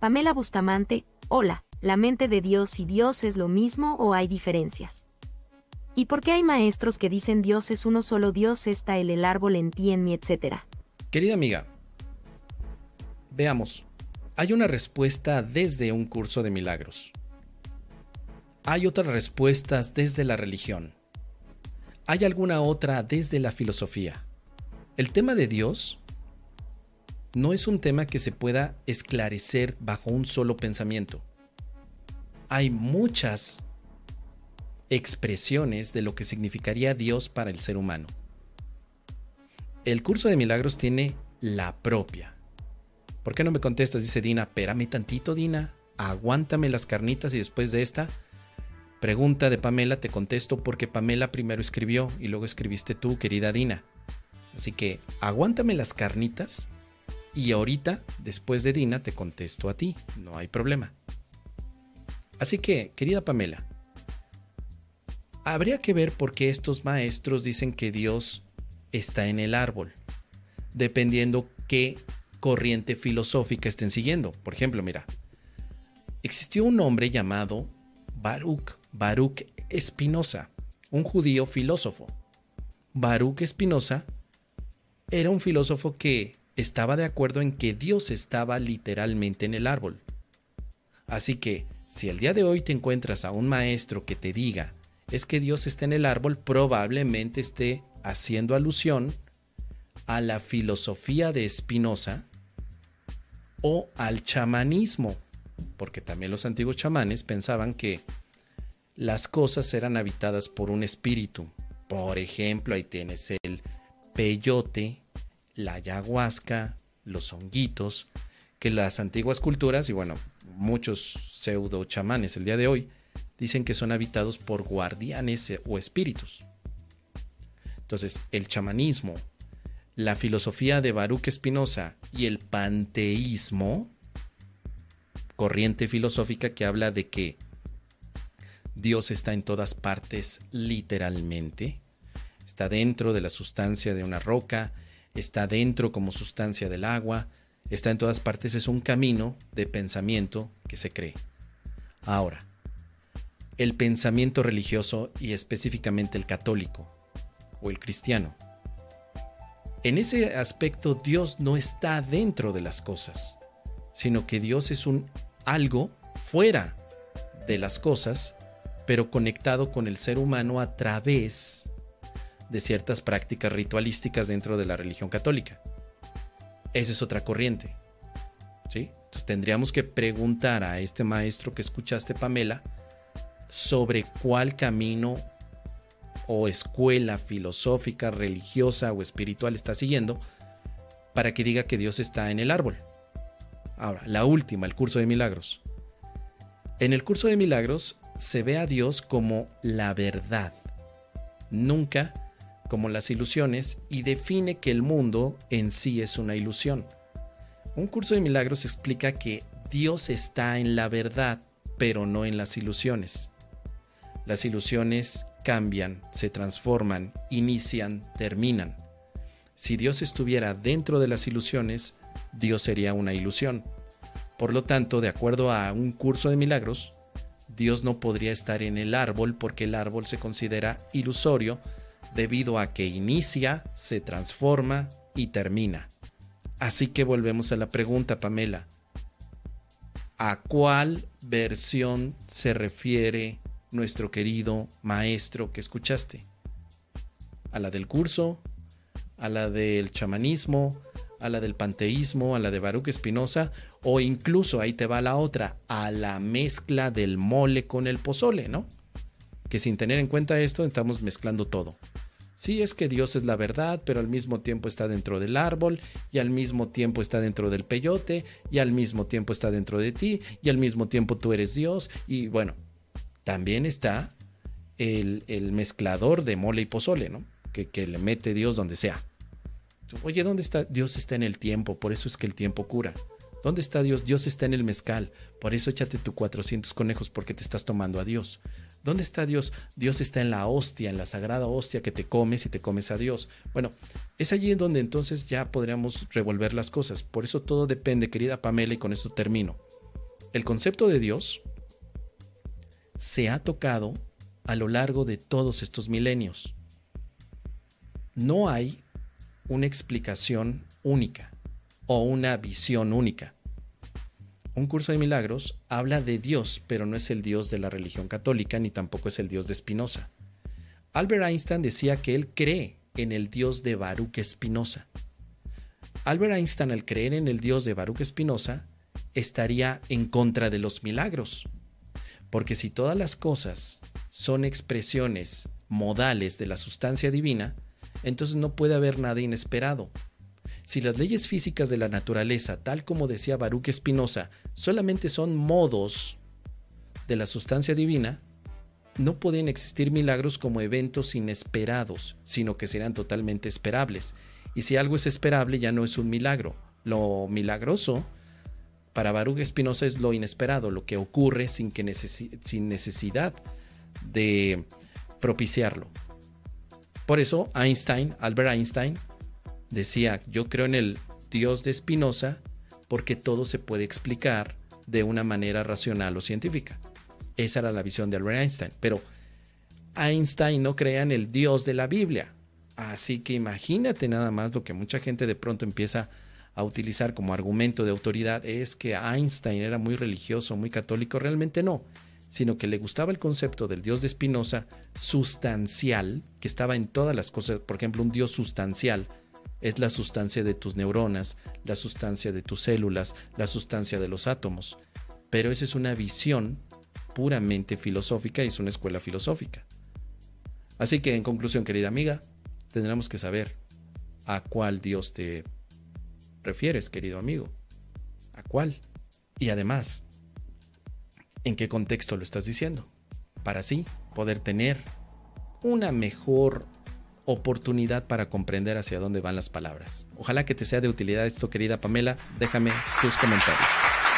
Pamela Bustamante, hola, ¿la mente de Dios y Dios es lo mismo o hay diferencias? ¿Y por qué hay maestros que dicen Dios es uno solo, Dios está el, el árbol en ti, en mí, etcétera? Querida amiga, veamos, hay una respuesta desde un curso de milagros. Hay otras respuestas desde la religión. Hay alguna otra desde la filosofía. El tema de Dios no es un tema que se pueda esclarecer bajo un solo pensamiento. Hay muchas expresiones de lo que significaría Dios para el ser humano. El curso de milagros tiene la propia. ¿Por qué no me contestas? Dice Dina, espérame tantito, Dina, aguántame las carnitas y después de esta pregunta de Pamela te contesto porque Pamela primero escribió y luego escribiste tú, querida Dina. Así que aguántame las carnitas y ahorita, después de Dina, te contesto a ti. No hay problema. Así que, querida Pamela, habría que ver por qué estos maestros dicen que Dios está en el árbol, dependiendo qué corriente filosófica estén siguiendo. Por ejemplo, mira, existió un hombre llamado Baruch, Baruch Espinosa, un judío filósofo. Baruch Espinosa era un filósofo que estaba de acuerdo en que Dios estaba literalmente en el árbol. Así que, si el día de hoy te encuentras a un maestro que te diga es que Dios está en el árbol, probablemente esté haciendo alusión a la filosofía de Spinoza o al chamanismo, porque también los antiguos chamanes pensaban que las cosas eran habitadas por un espíritu. Por ejemplo, ahí tienes el peyote, la ayahuasca, los honguitos, que las antiguas culturas y bueno, muchos pseudo chamanes el día de hoy dicen que son habitados por guardianes o espíritus. Entonces, el chamanismo, la filosofía de Baruch Spinoza y el panteísmo, corriente filosófica que habla de que Dios está en todas partes literalmente, está dentro de la sustancia de una roca, está dentro como sustancia del agua, está en todas partes, es un camino de pensamiento que se cree. Ahora, el pensamiento religioso y específicamente el católico o el cristiano. En ese aspecto Dios no está dentro de las cosas, sino que Dios es un algo fuera de las cosas, pero conectado con el ser humano a través de ciertas prácticas ritualísticas dentro de la religión católica. Esa es otra corriente. ¿sí? Tendríamos que preguntar a este maestro que escuchaste, Pamela, sobre cuál camino o escuela filosófica, religiosa o espiritual está siguiendo para que diga que Dios está en el árbol. Ahora, la última, el curso de milagros. En el curso de milagros se ve a Dios como la verdad, nunca como las ilusiones y define que el mundo en sí es una ilusión. Un curso de milagros explica que Dios está en la verdad, pero no en las ilusiones. Las ilusiones cambian, se transforman, inician, terminan. Si Dios estuviera dentro de las ilusiones, Dios sería una ilusión. Por lo tanto, de acuerdo a un curso de milagros, Dios no podría estar en el árbol porque el árbol se considera ilusorio debido a que inicia, se transforma y termina. Así que volvemos a la pregunta, Pamela. ¿A cuál versión se refiere nuestro querido maestro que escuchaste? ¿A la del curso? ¿A la del chamanismo? ¿A la del panteísmo? ¿A la de Baruch Espinosa? O incluso, ahí te va la otra, a la mezcla del mole con el pozole, ¿no? Que sin tener en cuenta esto, estamos mezclando todo. Sí, es que Dios es la verdad, pero al mismo tiempo está dentro del árbol, y al mismo tiempo está dentro del peyote, y al mismo tiempo está dentro de ti, y al mismo tiempo tú eres Dios, y bueno, también está el, mezclador de mole y pozole, ¿no? Que, que le mete Dios donde sea. Oye, ¿dónde está? Dios está en el tiempo, por eso es que el tiempo cura. ¿Dónde está Dios? Dios está en el mezcal, por eso échate tu 400 conejos porque te estás tomando a Dios. ¿Dónde está Dios? Dios está en la hostia, en la sagrada hostia que te comes y te comes a Dios. Bueno, es allí en donde entonces ya podríamos revolver las cosas. Por eso todo depende, querida Pamela, y con esto termino. el concepto de Dios se ha tocado a lo largo de todos estos milenios. No hay una explicación única o una visión única. Un curso de milagros habla de Dios, pero no es el Dios de la religión católica ni tampoco es el Dios de Spinoza. Albert Einstein decía que él cree en el Dios de Baruch Spinoza. Albert Einstein al creer en el Dios de Baruch Spinoza estaría en contra de los milagros. Porque si todas las cosas son expresiones modales de la sustancia divina, entonces no puede haber nada inesperado. Si las leyes físicas de la naturaleza, tal como decía Baruch Spinoza, solamente son modos de la sustancia divina, no pueden existir milagros como eventos inesperados, sino que serán totalmente esperables. Y si algo es esperable, ya no es un milagro. Lo milagroso para Baruch Spinoza es lo inesperado, lo que ocurre sin, que sin necesidad de propiciarlo. Por eso Einstein, Albert Einstein, decía, yo creo en el Dios de Spinoza porque todo se puede explicar de una manera racional o científica. Esa era la visión de Albert Einstein. Pero Einstein no creía en el Dios de la Biblia. Así que imagínate nada más lo que mucha gente de pronto empieza a a utilizar como argumento de autoridad es que Einstein era muy religioso, muy católico, realmente no, sino que le gustaba el concepto del Dios de Spinoza sustancial, que estaba en todas las cosas, por ejemplo, un Dios sustancial es la sustancia de tus neuronas, la sustancia de tus células, la sustancia de los átomos, pero esa es una visión puramente filosófica y es una escuela filosófica. Así que en conclusión, querida amiga, tendremos que saber a cuál Dios te refieres, querido amigo? ¿A cuál? Y además, ¿en qué contexto lo estás diciendo? Para así poder tener una mejor oportunidad para comprender hacia dónde van las palabras. Ojalá que te sea de utilidad esto, querida Pamela. Déjame tus comentarios.